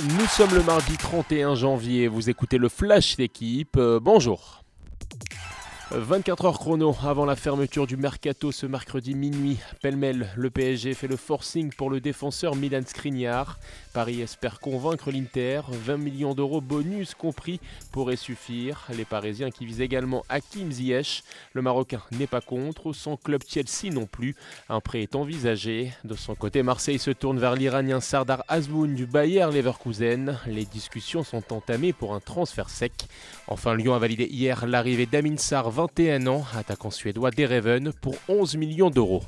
Nous sommes le mardi 31 janvier, vous écoutez le Flash d'équipe, euh, bonjour. 24 heures chrono avant la fermeture du mercato ce mercredi minuit. Pêle-mêle, le PSG fait le forcing pour le défenseur Milan Skriniar. Paris espère convaincre l'Inter. 20 millions d'euros bonus compris pourraient suffire. Les Parisiens qui visent également Hakim Ziyech. Le Marocain n'est pas contre. Son club Chelsea non plus. Un prêt est envisagé. De son côté, Marseille se tourne vers l'Iranien Sardar Azmoun du Bayer Leverkusen. Les discussions sont entamées pour un transfert sec. Enfin, Lyon a validé hier l'arrivée d'Amin Sarr 21 ans, attaquant suédois d'Ereven, pour 11 millions d'euros.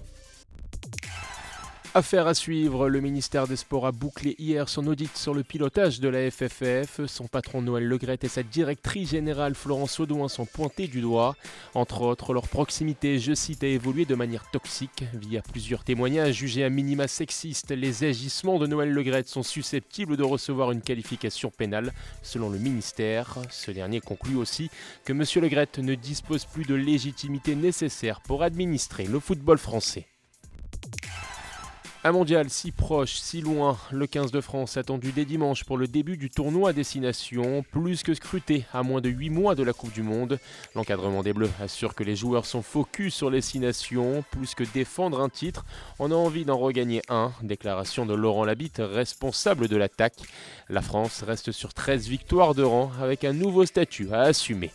Affaire à suivre, le ministère des Sports a bouclé hier son audit sur le pilotage de la FFF. Son patron Noël Legrette et sa directrice générale Florence Audouin sont pointés du doigt. Entre autres, leur proximité, je cite, a évolué de manière toxique. Via plusieurs témoignages jugés à minima sexistes, les agissements de Noël Legrette sont susceptibles de recevoir une qualification pénale, selon le ministère. Ce dernier conclut aussi que M. Legrette ne dispose plus de légitimité nécessaire pour administrer le football français. Un mondial si proche, si loin, le 15 de France attendu dès dimanche pour le début du tournoi à destination, plus que scruté à moins de 8 mois de la Coupe du Monde. L'encadrement des Bleus assure que les joueurs sont focus sur les 6 nations, plus que défendre un titre, on a envie d'en regagner un. Déclaration de Laurent Labitte, responsable de l'attaque. La France reste sur 13 victoires de rang avec un nouveau statut à assumer.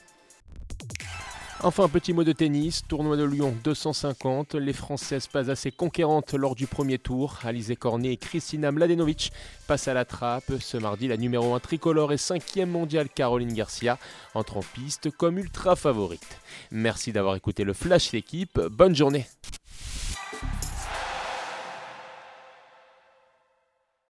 Enfin, petit mot de tennis, tournoi de Lyon 250. Les Françaises pas assez conquérantes lors du premier tour. Alizé Cornet et Kristina Mladenovic passent à la trappe. Ce mardi, la numéro 1 tricolore et 5e mondiale Caroline Garcia entre en piste comme ultra favorite. Merci d'avoir écouté le Flash d'équipe. Bonne journée.